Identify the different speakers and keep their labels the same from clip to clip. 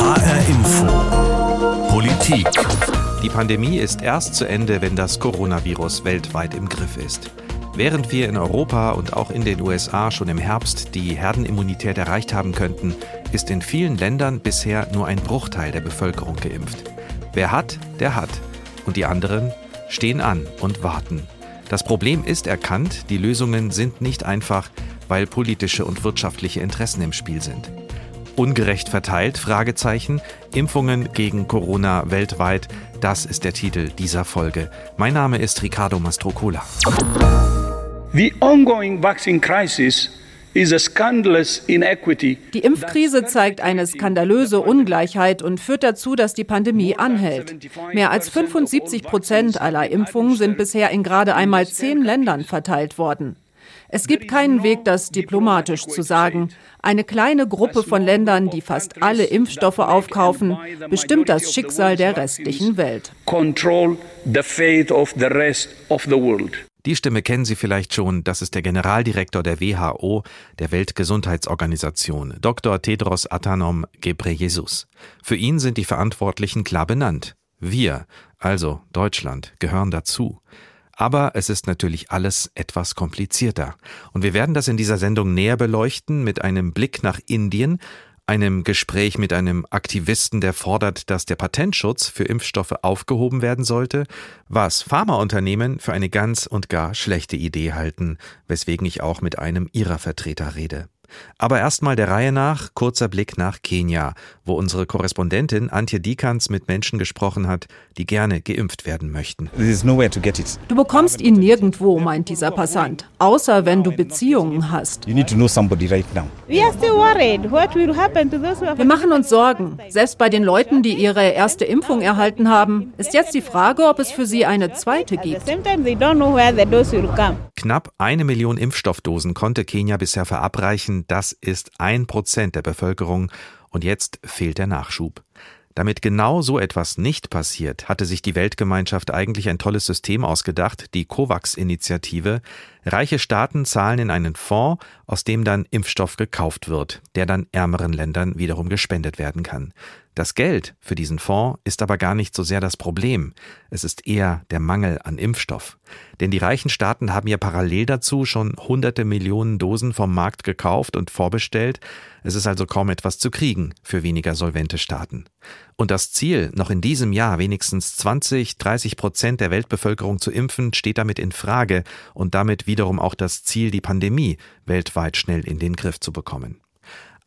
Speaker 1: HR Info. Politik.
Speaker 2: Die Pandemie ist erst zu Ende, wenn das Coronavirus weltweit im Griff ist. Während wir in Europa und auch in den USA schon im Herbst die Herdenimmunität erreicht haben könnten, ist in vielen Ländern bisher nur ein Bruchteil der Bevölkerung geimpft. Wer hat, der hat. Und die anderen stehen an und warten. Das Problem ist erkannt, die Lösungen sind nicht einfach, weil politische und wirtschaftliche Interessen im Spiel sind. Ungerecht verteilt? Fragezeichen. Impfungen gegen Corona weltweit. Das ist der Titel dieser Folge. Mein Name ist Ricardo Mastrocola.
Speaker 3: The ongoing vaccine crisis die
Speaker 4: Impfkrise zeigt eine skandalöse Ungleichheit und führt dazu, dass die Pandemie anhält. Mehr als 75 Prozent aller Impfungen sind bisher in gerade einmal zehn Ländern verteilt worden. Es gibt keinen Weg, das diplomatisch zu sagen. Eine kleine Gruppe von Ländern, die fast alle Impfstoffe aufkaufen, bestimmt das Schicksal der restlichen Welt.
Speaker 2: Die Stimme kennen Sie vielleicht schon, das ist der Generaldirektor der WHO, der Weltgesundheitsorganisation, Dr. Tedros Adhanom Ghebreyesus. Für ihn sind die Verantwortlichen klar benannt. Wir, also Deutschland, gehören dazu. Aber es ist natürlich alles etwas komplizierter. Und wir werden das in dieser Sendung näher beleuchten mit einem Blick nach Indien, einem Gespräch mit einem Aktivisten, der fordert, dass der Patentschutz für Impfstoffe aufgehoben werden sollte, was Pharmaunternehmen für eine ganz und gar schlechte Idee halten, weswegen ich auch mit einem ihrer Vertreter rede. Aber erstmal der Reihe nach, kurzer Blick nach Kenia, wo unsere Korrespondentin Antje Dikans mit Menschen gesprochen hat, die gerne geimpft werden möchten.
Speaker 4: Du bekommst ihn nirgendwo, meint dieser Passant, außer wenn du Beziehungen hast. Wir machen uns Sorgen. Selbst bei den Leuten, die ihre erste Impfung erhalten haben, ist jetzt die Frage, ob es für sie eine zweite gibt.
Speaker 2: Knapp eine Million Impfstoffdosen konnte Kenia bisher verabreichen das ist ein Prozent der Bevölkerung und jetzt fehlt der Nachschub. Damit genau so etwas nicht passiert, hatte sich die Weltgemeinschaft eigentlich ein tolles System ausgedacht, die COVAX-Initiative. Reiche Staaten zahlen in einen Fonds, aus dem dann Impfstoff gekauft wird, der dann ärmeren Ländern wiederum gespendet werden kann. Das Geld für diesen Fonds ist aber gar nicht so sehr das Problem, es ist eher der Mangel an Impfstoff. Denn die reichen Staaten haben ja parallel dazu schon hunderte Millionen Dosen vom Markt gekauft und vorbestellt, es ist also kaum etwas zu kriegen für weniger solvente Staaten. Und das Ziel, noch in diesem Jahr wenigstens 20, 30 Prozent der Weltbevölkerung zu impfen, steht damit in Frage und damit wiederum auch das Ziel, die Pandemie weltweit schnell in den Griff zu bekommen.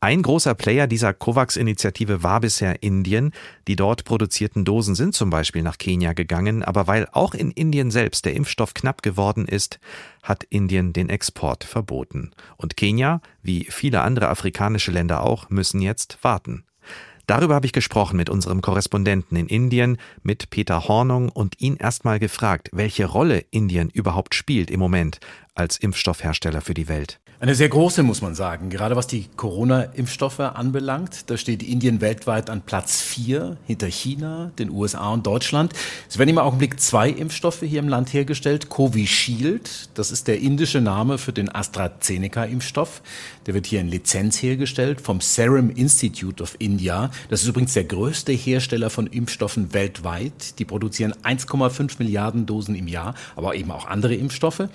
Speaker 2: Ein großer Player dieser COVAX-Initiative war bisher Indien. Die dort produzierten Dosen sind zum Beispiel nach Kenia gegangen, aber weil auch in Indien selbst der Impfstoff knapp geworden ist, hat Indien den Export verboten. Und Kenia, wie viele andere afrikanische Länder auch, müssen jetzt warten. Darüber habe ich gesprochen mit unserem Korrespondenten in Indien, mit Peter Hornung und ihn erstmal gefragt, welche Rolle Indien überhaupt spielt im Moment als Impfstoffhersteller für die Welt.
Speaker 5: Eine sehr große, muss man sagen. Gerade was die Corona-Impfstoffe anbelangt. Da steht Indien weltweit an Platz vier hinter China, den USA und Deutschland. Es werden im Augenblick zwei Impfstoffe hier im Land hergestellt. Covishield, das ist der indische Name für den AstraZeneca-Impfstoff. Der wird hier in Lizenz hergestellt vom Serum Institute of India. Das ist übrigens der größte Hersteller von Impfstoffen weltweit. Die produzieren 1,5 Milliarden Dosen im Jahr, aber eben auch andere Impfstoffe.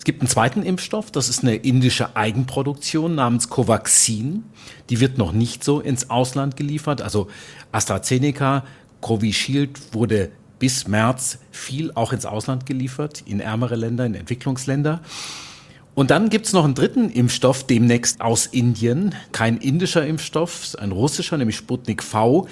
Speaker 5: Es gibt einen zweiten Impfstoff, das ist eine indische Eigenproduktion namens Covaxin. Die wird noch nicht so ins Ausland geliefert. Also AstraZeneca, Covishield wurde bis März viel auch ins Ausland geliefert, in ärmere Länder, in Entwicklungsländer. Und dann gibt's noch einen dritten Impfstoff, demnächst aus Indien. Kein indischer Impfstoff, ein russischer, nämlich Sputnik V.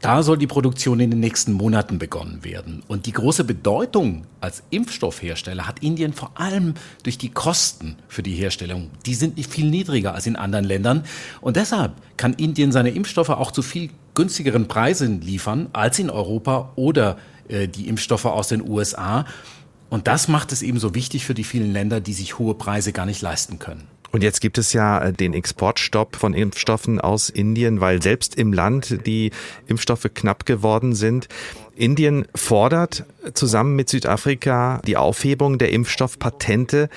Speaker 5: Da soll die Produktion in den nächsten Monaten begonnen werden. Und die große Bedeutung als Impfstoffhersteller hat Indien vor allem durch die Kosten für die Herstellung. Die sind nicht viel niedriger als in anderen Ländern. Und deshalb kann Indien seine Impfstoffe auch zu viel günstigeren Preisen liefern als in Europa oder äh, die Impfstoffe aus den USA. Und das macht es eben so wichtig für die vielen Länder, die sich hohe Preise gar nicht leisten können.
Speaker 2: Und jetzt gibt es ja äh, den Exportstopp von Impfstoffen aus Indien, weil selbst im Land die Impfstoffe knapp geworden sind. Indien fordert zusammen mit Südafrika die Aufhebung der Impfstoffpatente.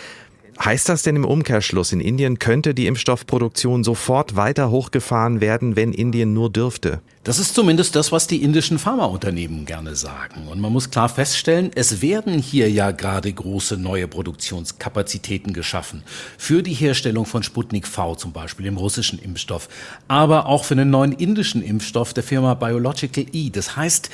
Speaker 2: Heißt das denn im Umkehrschluss, in Indien könnte die Impfstoffproduktion sofort weiter hochgefahren werden, wenn Indien nur dürfte?
Speaker 5: Das ist zumindest das, was die indischen Pharmaunternehmen gerne sagen. Und man muss klar feststellen, es werden hier ja gerade große neue Produktionskapazitäten geschaffen. Für die Herstellung von Sputnik V zum Beispiel, dem russischen Impfstoff. Aber auch für den neuen indischen Impfstoff der Firma Biological E. Das heißt,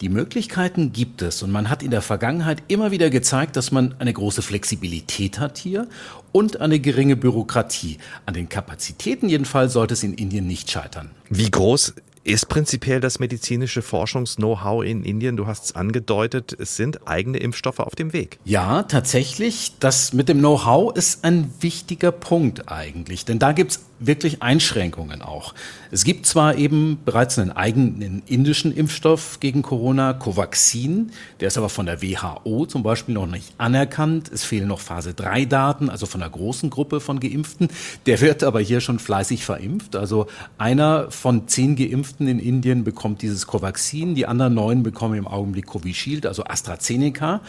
Speaker 5: die Möglichkeiten gibt es und man hat in der Vergangenheit immer wieder gezeigt, dass man eine große Flexibilität hat hier und eine geringe Bürokratie. An den Kapazitäten jedenfalls sollte es in Indien nicht scheitern.
Speaker 2: Wie groß ist prinzipiell das medizinische Forschungs-Know-how in Indien? Du hast es angedeutet, es sind eigene Impfstoffe auf dem Weg.
Speaker 5: Ja, tatsächlich. Das mit dem Know-how ist ein wichtiger Punkt eigentlich, denn da gibt es wirklich Einschränkungen auch. Es gibt zwar eben bereits einen eigenen indischen Impfstoff gegen Corona, Covaxin, der ist aber von der WHO zum Beispiel noch nicht anerkannt. Es fehlen noch Phase 3 Daten, also von einer großen Gruppe von Geimpften. Der wird aber hier schon fleißig verimpft. Also einer von zehn Geimpften in Indien bekommt dieses Covaxin, die anderen neun bekommen im Augenblick Covishield, also AstraZeneca.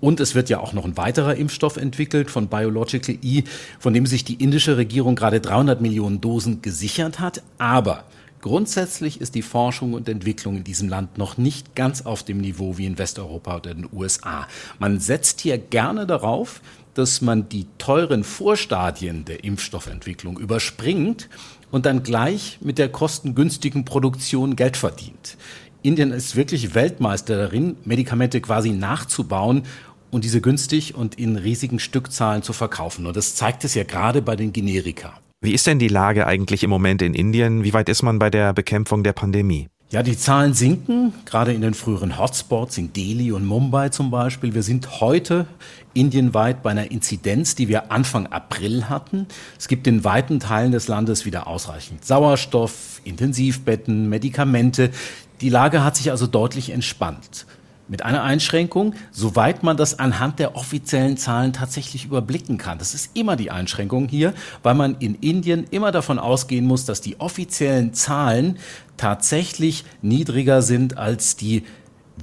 Speaker 5: Und es wird ja auch noch ein weiterer Impfstoff entwickelt von Biological E, von dem sich die indische Regierung gerade 300 Millionen Dosen gesichert hat. Aber grundsätzlich ist die Forschung und Entwicklung in diesem Land noch nicht ganz auf dem Niveau wie in Westeuropa oder den USA. Man setzt hier gerne darauf, dass man die teuren Vorstadien der Impfstoffentwicklung überspringt und dann gleich mit der kostengünstigen Produktion Geld verdient. Indien ist wirklich Weltmeister darin, Medikamente quasi nachzubauen und diese günstig und in riesigen Stückzahlen zu verkaufen. Und das zeigt es ja gerade bei den Generika.
Speaker 2: Wie ist denn die Lage eigentlich im Moment in Indien? Wie weit ist man bei der Bekämpfung der Pandemie?
Speaker 5: Ja, die Zahlen sinken, gerade in den früheren Hotspots, in Delhi und Mumbai zum Beispiel. Wir sind heute indienweit bei einer Inzidenz, die wir Anfang April hatten. Es gibt in weiten Teilen des Landes wieder ausreichend Sauerstoff, Intensivbetten, Medikamente. Die Lage hat sich also deutlich entspannt. Mit einer Einschränkung, soweit man das anhand der offiziellen Zahlen tatsächlich überblicken kann. Das ist immer die Einschränkung hier, weil man in Indien immer davon ausgehen muss, dass die offiziellen Zahlen tatsächlich niedriger sind als die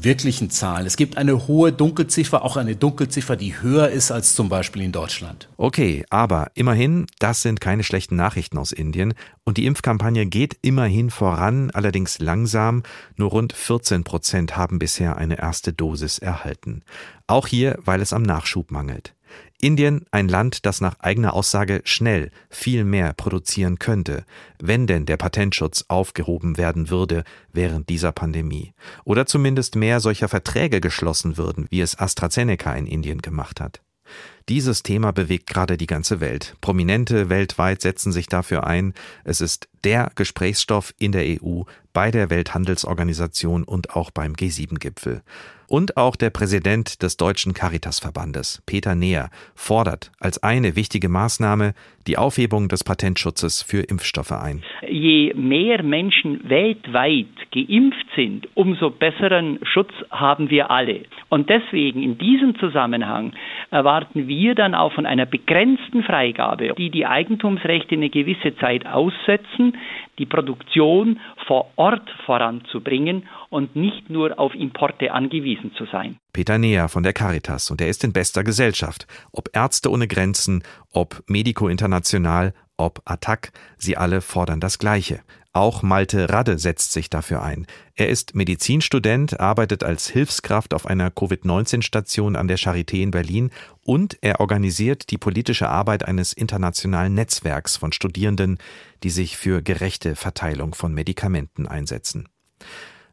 Speaker 5: wirklichen Zahlen. Es gibt eine hohe Dunkelziffer, auch eine Dunkelziffer, die höher ist als zum Beispiel in Deutschland.
Speaker 2: Okay, aber immerhin, das sind keine schlechten Nachrichten aus Indien und die Impfkampagne geht immerhin voran, allerdings langsam. Nur rund 14 Prozent haben bisher eine erste Dosis erhalten. Auch hier, weil es am Nachschub mangelt. Indien ein Land, das nach eigener Aussage schnell viel mehr produzieren könnte, wenn denn der Patentschutz aufgehoben werden würde während dieser Pandemie. Oder zumindest mehr solcher Verträge geschlossen würden, wie es AstraZeneca in Indien gemacht hat. Dieses Thema bewegt gerade die ganze Welt. Prominente weltweit setzen sich dafür ein. Es ist der Gesprächsstoff in der EU, bei der Welthandelsorganisation und auch beim G7-Gipfel. Und auch der Präsident des Deutschen Caritasverbandes, Peter Neher, fordert als eine wichtige Maßnahme die Aufhebung des Patentschutzes für Impfstoffe ein.
Speaker 6: Je mehr Menschen weltweit geimpft sind, umso besseren Schutz haben wir alle. Und deswegen in diesem Zusammenhang erwarten wir dann auch von einer begrenzten Freigabe, die die Eigentumsrechte eine gewisse Zeit aussetzen, die Produktion vor Ort voranzubringen und nicht nur auf Importe angewiesen zu sein.
Speaker 2: Peter Neher von der Caritas und er ist in bester Gesellschaft. Ob Ärzte ohne Grenzen, ob Medico International, ob Attac, sie alle fordern das Gleiche. Auch Malte Radde setzt sich dafür ein. Er ist Medizinstudent, arbeitet als Hilfskraft auf einer Covid-19-Station an der Charité in Berlin und er organisiert die politische Arbeit eines internationalen Netzwerks von Studierenden, die sich für gerechte Verteilung von Medikamenten einsetzen.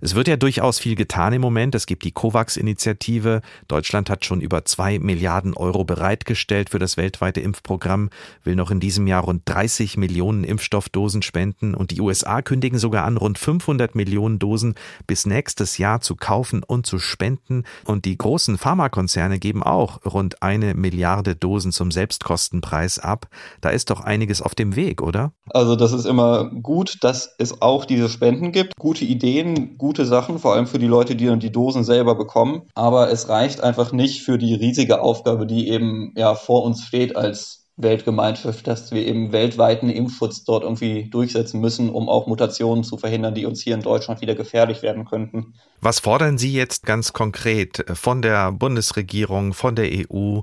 Speaker 2: Es wird ja durchaus viel getan im Moment. Es gibt die COVAX-Initiative. Deutschland hat schon über zwei Milliarden Euro bereitgestellt für das weltweite Impfprogramm, will noch in diesem Jahr rund 30 Millionen Impfstoffdosen spenden und die USA kündigen sogar an, rund 500 Millionen Dosen bis nächstes Jahr zu kaufen und zu spenden. Und die großen Pharmakonzerne geben auch rund eine Milliarde Dosen zum Selbstkostenpreis ab. Da ist doch einiges auf dem Weg, oder?
Speaker 7: Also das ist immer gut, dass es auch diese Spenden gibt. Gute Ideen, gute gute Sachen, vor allem für die Leute, die dann die Dosen selber bekommen. Aber es reicht einfach nicht für die riesige Aufgabe, die eben ja vor uns steht als Weltgemeinschaft, dass wir eben weltweiten Impfschutz dort irgendwie durchsetzen müssen, um auch Mutationen zu verhindern, die uns hier in Deutschland wieder gefährlich werden könnten.
Speaker 2: Was fordern Sie jetzt ganz konkret von der Bundesregierung, von der EU?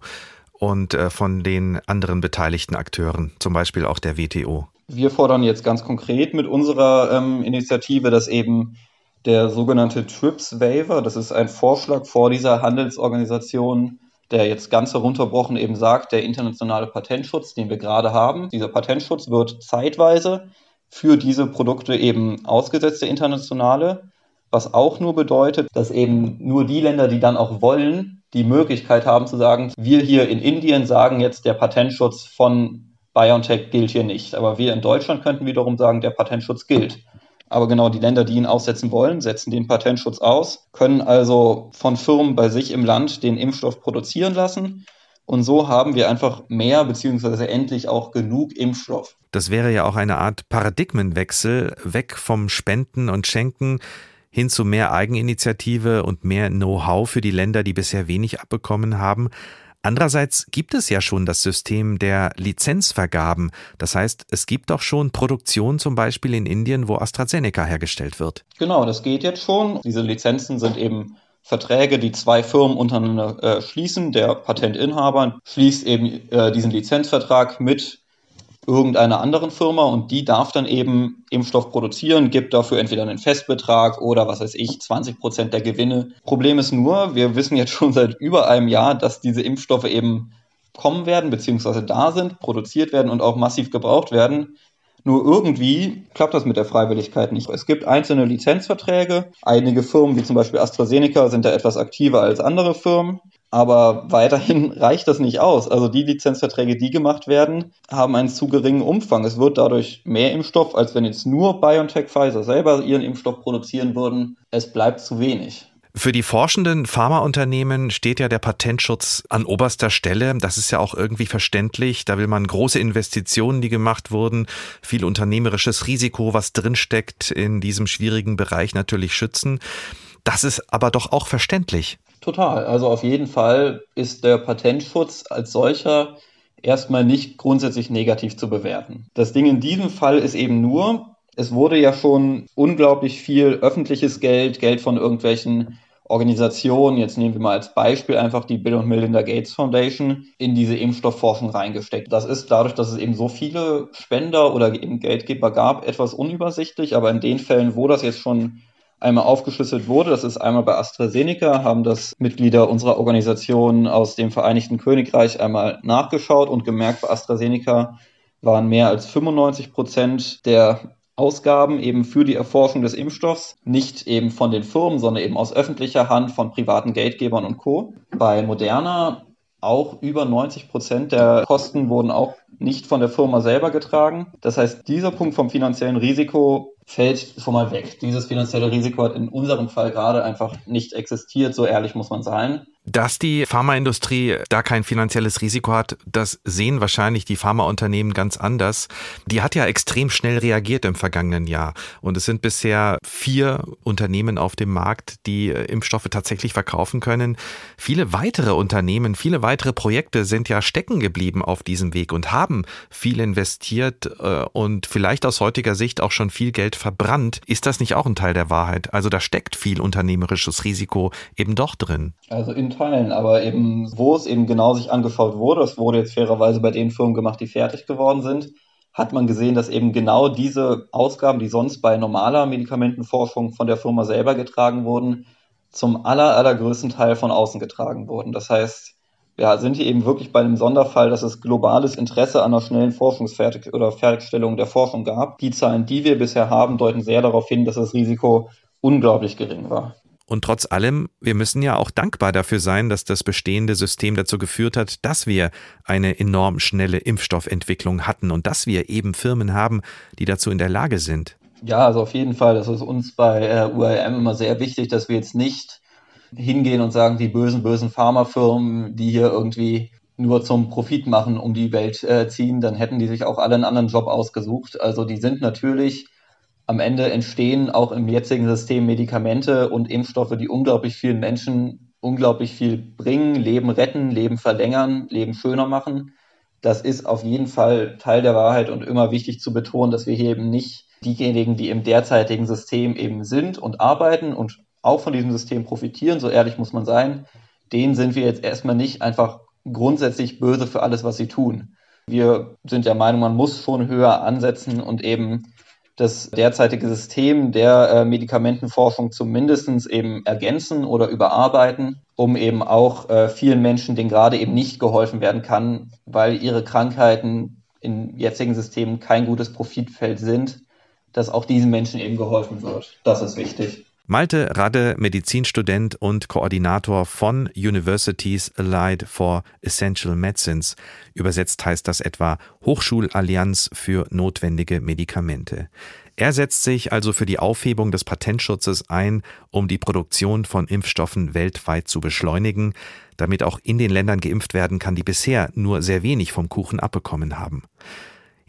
Speaker 2: und äh, von den anderen beteiligten Akteuren, zum Beispiel auch der WTO?
Speaker 7: Wir fordern jetzt ganz konkret mit unserer ähm, Initiative, dass eben der sogenannte TRIPS Waiver, das ist ein Vorschlag vor dieser Handelsorganisation, der jetzt ganz herunterbrochen eben sagt, der internationale Patentschutz, den wir gerade haben, dieser Patentschutz wird zeitweise für diese Produkte eben ausgesetzt, der internationale, was auch nur bedeutet, dass eben nur die Länder, die dann auch wollen, die Möglichkeit haben zu sagen, wir hier in Indien sagen jetzt, der Patentschutz von BioNTech gilt hier nicht. Aber wir in Deutschland könnten wiederum sagen, der Patentschutz gilt. Aber genau die Länder, die ihn aussetzen wollen, setzen den Patentschutz aus, können also von Firmen bei sich im Land den Impfstoff produzieren lassen. Und so haben wir einfach mehr beziehungsweise endlich auch genug Impfstoff.
Speaker 2: Das wäre ja auch eine Art Paradigmenwechsel, weg vom Spenden und Schenken hin zu mehr Eigeninitiative und mehr Know-how für die Länder, die bisher wenig abbekommen haben. Andererseits gibt es ja schon das System der Lizenzvergaben. Das heißt, es gibt doch schon Produktion zum Beispiel in Indien, wo AstraZeneca hergestellt wird.
Speaker 7: Genau, das geht jetzt schon. Diese Lizenzen sind eben Verträge, die zwei Firmen untereinander äh, schließen. Der Patentinhaber schließt eben äh, diesen Lizenzvertrag mit irgendeiner anderen Firma und die darf dann eben Impfstoff produzieren, gibt dafür entweder einen Festbetrag oder was weiß ich, 20 Prozent der Gewinne. Problem ist nur, wir wissen jetzt schon seit über einem Jahr, dass diese Impfstoffe eben kommen werden, beziehungsweise da sind, produziert werden und auch massiv gebraucht werden. Nur irgendwie klappt das mit der Freiwilligkeit nicht. Es gibt einzelne Lizenzverträge. Einige Firmen, wie zum Beispiel AstraZeneca, sind da etwas aktiver als andere Firmen. Aber weiterhin reicht das nicht aus. Also die Lizenzverträge, die gemacht werden, haben einen zu geringen Umfang. Es wird dadurch mehr Impfstoff, als wenn jetzt nur BioNTech Pfizer selber ihren Impfstoff produzieren würden. Es bleibt zu wenig.
Speaker 2: Für die forschenden Pharmaunternehmen steht ja der Patentschutz an oberster Stelle. Das ist ja auch irgendwie verständlich. Da will man große Investitionen, die gemacht wurden, viel unternehmerisches Risiko, was drinsteckt, in diesem schwierigen Bereich natürlich schützen. Das ist aber doch auch verständlich.
Speaker 7: Total. Also auf jeden Fall ist der Patentschutz als solcher erstmal nicht grundsätzlich negativ zu bewerten. Das Ding in diesem Fall ist eben nur, es wurde ja schon unglaublich viel öffentliches Geld, Geld von irgendwelchen Organisationen, jetzt nehmen wir mal als Beispiel einfach die Bill und Melinda Gates Foundation, in diese Impfstoffforschung reingesteckt. Das ist dadurch, dass es eben so viele Spender oder eben Geldgeber gab, etwas unübersichtlich, aber in den Fällen, wo das jetzt schon einmal aufgeschlüsselt wurde. Das ist einmal bei AstraZeneca, haben das Mitglieder unserer Organisation aus dem Vereinigten Königreich einmal nachgeschaut und gemerkt, bei AstraZeneca waren mehr als 95 Prozent der Ausgaben eben für die Erforschung des Impfstoffs, nicht eben von den Firmen, sondern eben aus öffentlicher Hand von privaten Geldgebern und Co. Bei Moderna auch über 90 Prozent der Kosten wurden auch nicht von der Firma selber getragen. Das heißt, dieser Punkt vom finanziellen Risiko fällt schon mal weg. Dieses finanzielle Risiko hat in unserem Fall gerade einfach nicht existiert, so ehrlich muss man sein.
Speaker 2: Dass die Pharmaindustrie da kein finanzielles Risiko hat, das sehen wahrscheinlich die Pharmaunternehmen ganz anders. Die hat ja extrem schnell reagiert im vergangenen Jahr. Und es sind bisher vier Unternehmen auf dem Markt, die äh, Impfstoffe tatsächlich verkaufen können. Viele weitere Unternehmen, viele weitere Projekte sind ja stecken geblieben auf diesem Weg und haben viel investiert äh, und vielleicht aus heutiger Sicht auch schon viel Geld verbrannt. Ist das nicht auch ein Teil der Wahrheit? Also da steckt viel unternehmerisches Risiko eben doch drin.
Speaker 7: Also in Teilen, aber eben, wo es eben genau sich angeschaut wurde, das wurde jetzt fairerweise bei den Firmen gemacht, die fertig geworden sind, hat man gesehen, dass eben genau diese Ausgaben, die sonst bei normaler Medikamentenforschung von der Firma selber getragen wurden, zum aller, allergrößten Teil von außen getragen wurden. Das heißt, ja, sind hier eben wirklich bei einem Sonderfall, dass es globales Interesse an einer schnellen Forschungsfertig oder Fertigstellung der Forschung gab. Die Zahlen, die wir bisher haben, deuten sehr darauf hin, dass das Risiko unglaublich gering war.
Speaker 2: Und trotz allem, wir müssen ja auch dankbar dafür sein, dass das bestehende System dazu geführt hat, dass wir eine enorm schnelle Impfstoffentwicklung hatten und dass wir eben Firmen haben, die dazu in der Lage sind.
Speaker 7: Ja, also auf jeden Fall. Das ist uns bei äh, URM immer sehr wichtig, dass wir jetzt nicht hingehen und sagen, die bösen, bösen Pharmafirmen, die hier irgendwie nur zum Profit machen, um die Welt äh, ziehen, dann hätten die sich auch alle einen anderen Job ausgesucht. Also die sind natürlich am Ende entstehen auch im jetzigen System Medikamente und Impfstoffe, die unglaublich vielen Menschen unglaublich viel bringen, Leben retten, Leben verlängern, Leben schöner machen. Das ist auf jeden Fall Teil der Wahrheit und immer wichtig zu betonen, dass wir hier eben nicht diejenigen, die im derzeitigen System eben sind und arbeiten und auch von diesem System profitieren, so ehrlich muss man sein, denen sind wir jetzt erstmal nicht einfach grundsätzlich böse für alles, was sie tun. Wir sind der Meinung, man muss schon höher ansetzen und eben das derzeitige System der äh, Medikamentenforschung zumindest eben ergänzen oder überarbeiten, um eben auch äh, vielen Menschen, denen gerade eben nicht geholfen werden kann, weil ihre Krankheiten in jetzigen Systemen kein gutes Profitfeld sind, dass auch diesen Menschen eben geholfen wird. Das ist wichtig.
Speaker 2: Malte Radde, Medizinstudent und Koordinator von Universities Allied for Essential Medicines. Übersetzt heißt das etwa Hochschulallianz für notwendige Medikamente. Er setzt sich also für die Aufhebung des Patentschutzes ein, um die Produktion von Impfstoffen weltweit zu beschleunigen, damit auch in den Ländern geimpft werden kann, die bisher nur sehr wenig vom Kuchen abbekommen haben.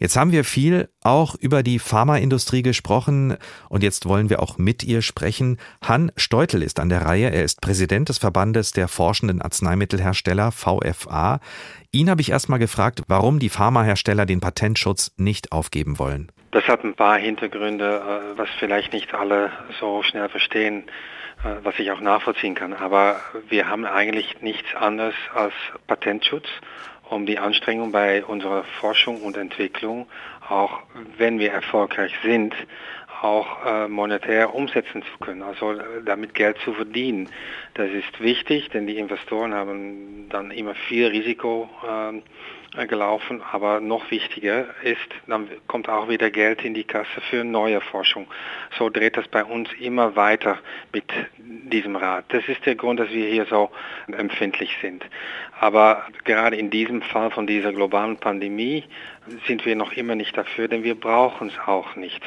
Speaker 2: Jetzt haben wir viel auch über die Pharmaindustrie gesprochen und jetzt wollen wir auch mit ihr sprechen. Han Steutel ist an der Reihe. Er ist Präsident des Verbandes der forschenden Arzneimittelhersteller VFA. Ihn habe ich erstmal gefragt, warum die Pharmahersteller den Patentschutz nicht aufgeben wollen.
Speaker 8: Das hat ein paar Hintergründe, äh, was vielleicht nicht alle so schnell verstehen, äh, was ich auch nachvollziehen kann. Aber wir haben eigentlich nichts anderes als Patentschutz um die Anstrengung bei unserer Forschung und Entwicklung, auch wenn wir erfolgreich sind, auch äh, monetär umsetzen zu können, also äh, damit Geld zu verdienen. Das ist wichtig, denn die Investoren haben dann immer viel Risiko äh, gelaufen. Aber noch wichtiger ist, dann kommt auch wieder Geld in die Kasse für neue Forschung. So dreht das bei uns immer weiter mit diesem Rat. Das ist der Grund, dass wir hier so empfindlich sind. Aber gerade in diesem Fall von dieser globalen Pandemie sind wir noch immer nicht dafür, denn wir brauchen es auch nicht.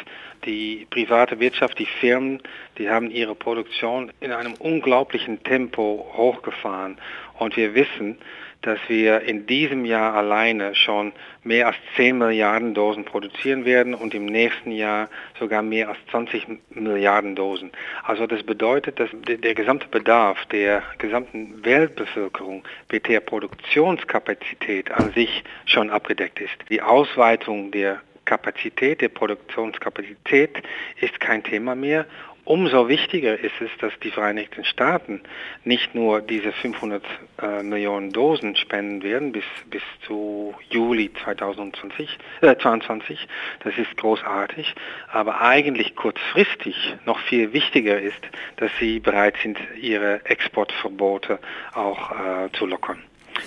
Speaker 8: Die private Wirtschaft, die Firmen, die haben ihre Produktion in einem unglaublichen Tempo hochgefahren. Und wir wissen, dass wir in diesem Jahr alleine schon mehr als 10 Milliarden Dosen produzieren werden und im nächsten Jahr sogar mehr als 20 Milliarden Dosen. Also das bedeutet, dass der gesamte Bedarf der gesamten Weltbevölkerung mit der Produktionskapazität an sich schon abgedeckt ist. Die Ausweitung der Kapazität, der Produktionskapazität ist kein Thema mehr Umso wichtiger ist es, dass die Vereinigten Staaten nicht nur diese 500 äh, Millionen Dosen spenden werden bis, bis zu Juli 2020, äh, 22. Das ist großartig. Aber eigentlich kurzfristig noch viel wichtiger ist, dass sie bereit sind, ihre Exportverbote auch äh, zu lockern.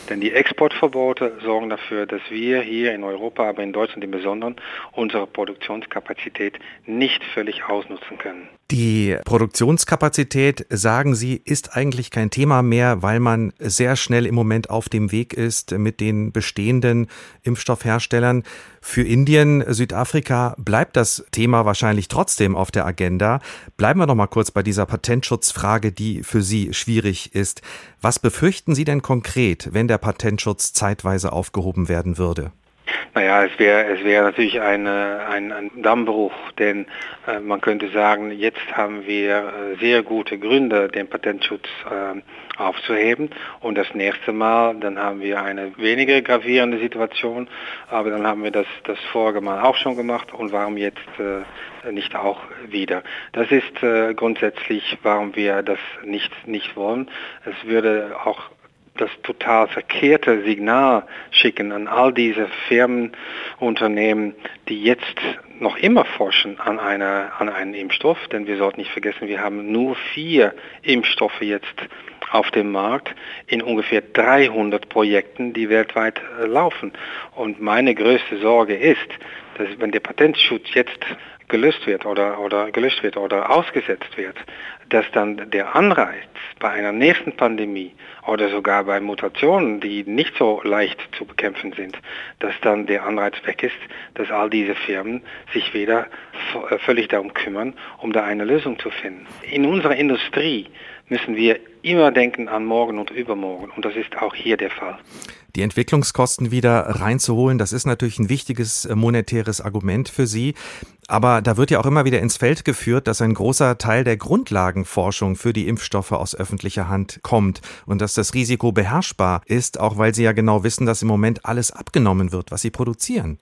Speaker 8: Denn die Exportverbote sorgen dafür, dass wir hier in Europa, aber in Deutschland im Besonderen, unsere Produktionskapazität nicht völlig ausnutzen können.
Speaker 2: Die Produktionskapazität, sagen Sie, ist eigentlich kein Thema mehr, weil man sehr schnell im Moment auf dem Weg ist mit den bestehenden Impfstoffherstellern. Für Indien, Südafrika bleibt das Thema wahrscheinlich trotzdem auf der Agenda. Bleiben wir noch mal kurz bei dieser Patentschutzfrage, die für Sie schwierig ist. Was befürchten Sie denn konkret, wenn der Patentschutz zeitweise aufgehoben werden würde?
Speaker 8: Naja, es wäre es wäre natürlich eine, ein, ein Dammbruch, denn äh, man könnte sagen, jetzt haben wir äh, sehr gute Gründe, den Patentschutz äh, aufzuheben und das nächste Mal, dann haben wir eine weniger gravierende Situation, aber dann haben wir das, das vorige Mal auch schon gemacht und warum jetzt äh, nicht auch wieder. Das ist äh, grundsätzlich, warum wir das nicht, nicht wollen. Es würde auch das total verkehrte Signal schicken an all diese Firmen, Unternehmen, die jetzt noch immer forschen an, einer, an einem Impfstoff, denn wir sollten nicht vergessen, wir haben nur vier Impfstoffe jetzt auf dem Markt in ungefähr 300 Projekten, die weltweit laufen. Und meine größte Sorge ist, dass wenn der Patentschutz jetzt gelöst wird oder, oder gelöscht wird oder ausgesetzt wird, dass dann der Anreiz bei einer nächsten Pandemie oder sogar bei Mutationen, die nicht so leicht zu bekämpfen sind, dass dann der Anreiz weg ist, dass all diese Firmen sich wieder äh, völlig darum kümmern, um da eine Lösung zu finden. In unserer Industrie müssen wir immer denken an morgen und übermorgen und das ist auch hier der Fall
Speaker 2: die Entwicklungskosten wieder reinzuholen. Das ist natürlich ein wichtiges äh, monetäres Argument für Sie. Aber da wird ja auch immer wieder ins Feld geführt, dass ein großer Teil der Grundlagenforschung für die Impfstoffe aus öffentlicher Hand kommt und dass das Risiko beherrschbar ist, auch weil Sie ja genau wissen, dass im Moment alles abgenommen wird, was Sie produzieren.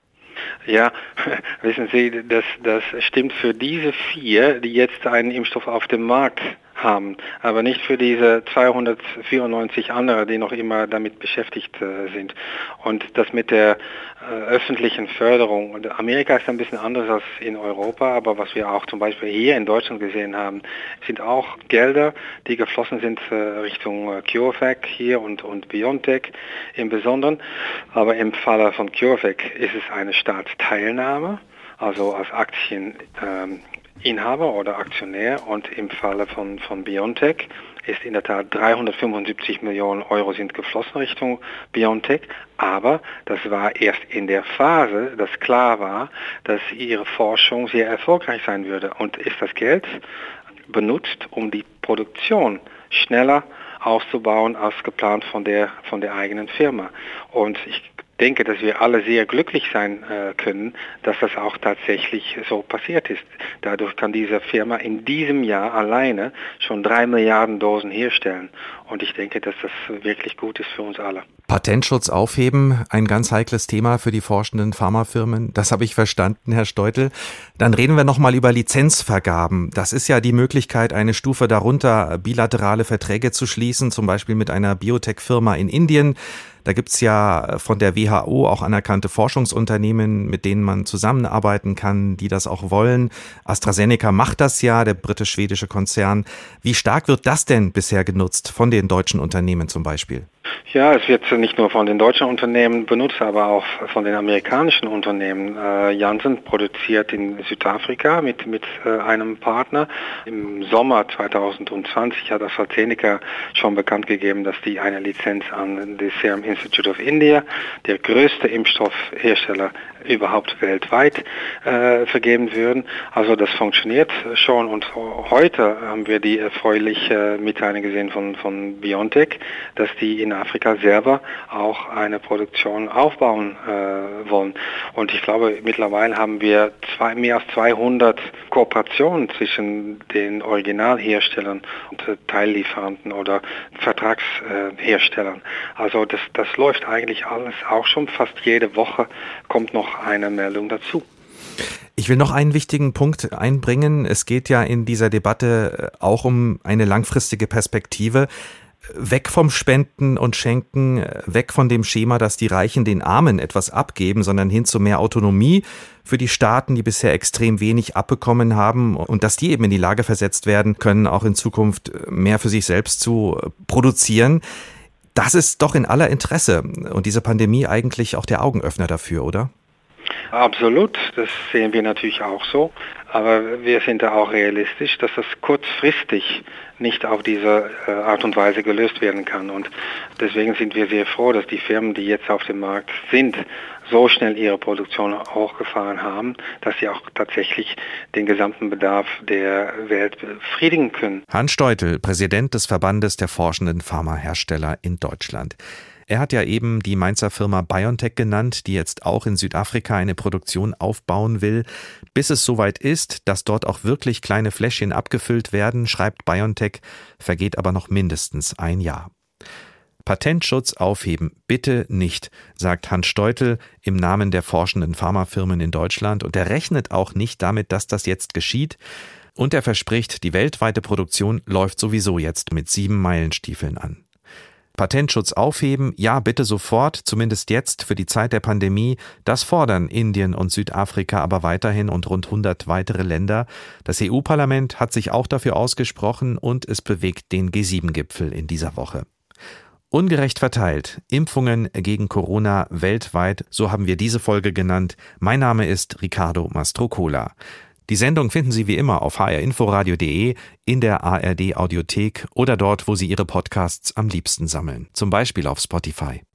Speaker 8: Ja, wissen Sie, das, das stimmt für diese vier, die jetzt einen Impfstoff auf dem Markt haben, aber nicht für diese 294 andere, die noch immer damit beschäftigt äh, sind. Und das mit der äh, öffentlichen Förderung. Und Amerika ist ein bisschen anders als in Europa, aber was wir auch zum Beispiel hier in Deutschland gesehen haben, sind auch Gelder, die geflossen sind äh, Richtung äh, CureVac hier und, und BioNTech im Besonderen. Aber im Falle von CureVac ist es eine Staatsteilnahme, also als Aktieninhaber ähm, oder Aktionär und im Falle von, von BioNTech ist in der Tat 375 Millionen Euro sind geflossen Richtung BioNTech, aber das war erst in der Phase, dass klar war, dass ihre Forschung sehr erfolgreich sein würde und ist das Geld benutzt, um die Produktion schneller auszubauen als geplant von der, von der eigenen Firma. Und ich denke, dass wir alle sehr glücklich sein äh, können, dass das auch tatsächlich so passiert ist. Dadurch kann diese Firma in diesem Jahr alleine schon drei Milliarden Dosen herstellen. Und ich denke, dass das wirklich gut ist für uns alle.
Speaker 2: Patentschutz aufheben, ein ganz heikles Thema für die forschenden Pharmafirmen. Das habe ich verstanden, Herr Steutel. Dann reden wir nochmal über Lizenzvergaben. Das ist ja die Möglichkeit, eine Stufe darunter bilaterale Verträge zu schließen, zum Beispiel mit einer Biotech-Firma in Indien. Da gibt's ja von der WHO auch anerkannte Forschungsunternehmen, mit denen man zusammenarbeiten kann, die das auch wollen. AstraZeneca macht das ja, der britisch-schwedische Konzern. Wie stark wird das denn bisher genutzt von den deutschen Unternehmen zum Beispiel?
Speaker 8: Ja, es wird nicht nur von den deutschen Unternehmen benutzt, aber auch von den amerikanischen Unternehmen. Äh, Janssen produziert in Südafrika mit, mit äh, einem Partner. Im Sommer 2020 hat AstraZeneca schon bekannt gegeben, dass die eine Lizenz an das Serum Institute of India, der größte Impfstoffhersteller überhaupt weltweit, äh, vergeben würden. Also das funktioniert schon und heute haben wir die erfreuliche Mitteilung gesehen von, von BioNTech, dass die in Afrika selber auch eine Produktion aufbauen äh, wollen. Und ich glaube, mittlerweile haben wir zwei, mehr als 200 Kooperationen zwischen den Originalherstellern und äh, Teillieferanten oder Vertragsherstellern. also das, das läuft eigentlich alles auch schon. Fast jede Woche kommt noch eine Meldung dazu.
Speaker 2: Ich will noch einen wichtigen Punkt einbringen. Es geht ja in dieser Debatte äh, auch um eine langfristige Perspektive weg vom Spenden und Schenken, weg von dem Schema, dass die Reichen den Armen etwas abgeben, sondern hin zu mehr Autonomie für die Staaten, die bisher extrem wenig abbekommen haben und dass die eben in die Lage versetzt werden können, auch in Zukunft mehr für sich selbst zu produzieren. Das ist doch in aller Interesse und diese Pandemie eigentlich auch der Augenöffner dafür, oder?
Speaker 8: Absolut, das sehen wir natürlich auch so. Aber wir sind da auch realistisch, dass das kurzfristig nicht auf diese äh, Art und Weise gelöst werden kann. Und deswegen sind wir sehr froh, dass die Firmen, die jetzt auf dem Markt sind, so schnell ihre Produktion hochgefahren haben, dass sie auch tatsächlich den gesamten Bedarf der Welt befriedigen können.
Speaker 2: Hans Steutel, Präsident des Verbandes der forschenden Pharmahersteller in Deutschland. Er hat ja eben die Mainzer Firma BioNTech genannt, die jetzt auch in Südafrika eine Produktion aufbauen will. Bis es soweit ist, dass dort auch wirklich kleine Fläschchen abgefüllt werden, schreibt BioNTech, vergeht aber noch mindestens ein Jahr. Patentschutz aufheben, bitte nicht, sagt Hans Steutel im Namen der forschenden Pharmafirmen in Deutschland und er rechnet auch nicht damit, dass das jetzt geschieht. Und er verspricht, die weltweite Produktion läuft sowieso jetzt mit sieben Meilenstiefeln an. Patentschutz aufheben, ja bitte sofort, zumindest jetzt für die Zeit der Pandemie, das fordern Indien und Südafrika aber weiterhin und rund 100 weitere Länder. Das EU-Parlament hat sich auch dafür ausgesprochen und es bewegt den G7-Gipfel in dieser Woche. Ungerecht verteilt. Impfungen gegen Corona weltweit, so haben wir diese Folge genannt. Mein Name ist Ricardo Mastrocola. Die Sendung finden Sie wie immer auf hrinforadio.de, in der ARD Audiothek oder dort, wo Sie Ihre Podcasts am liebsten sammeln, zum Beispiel auf Spotify.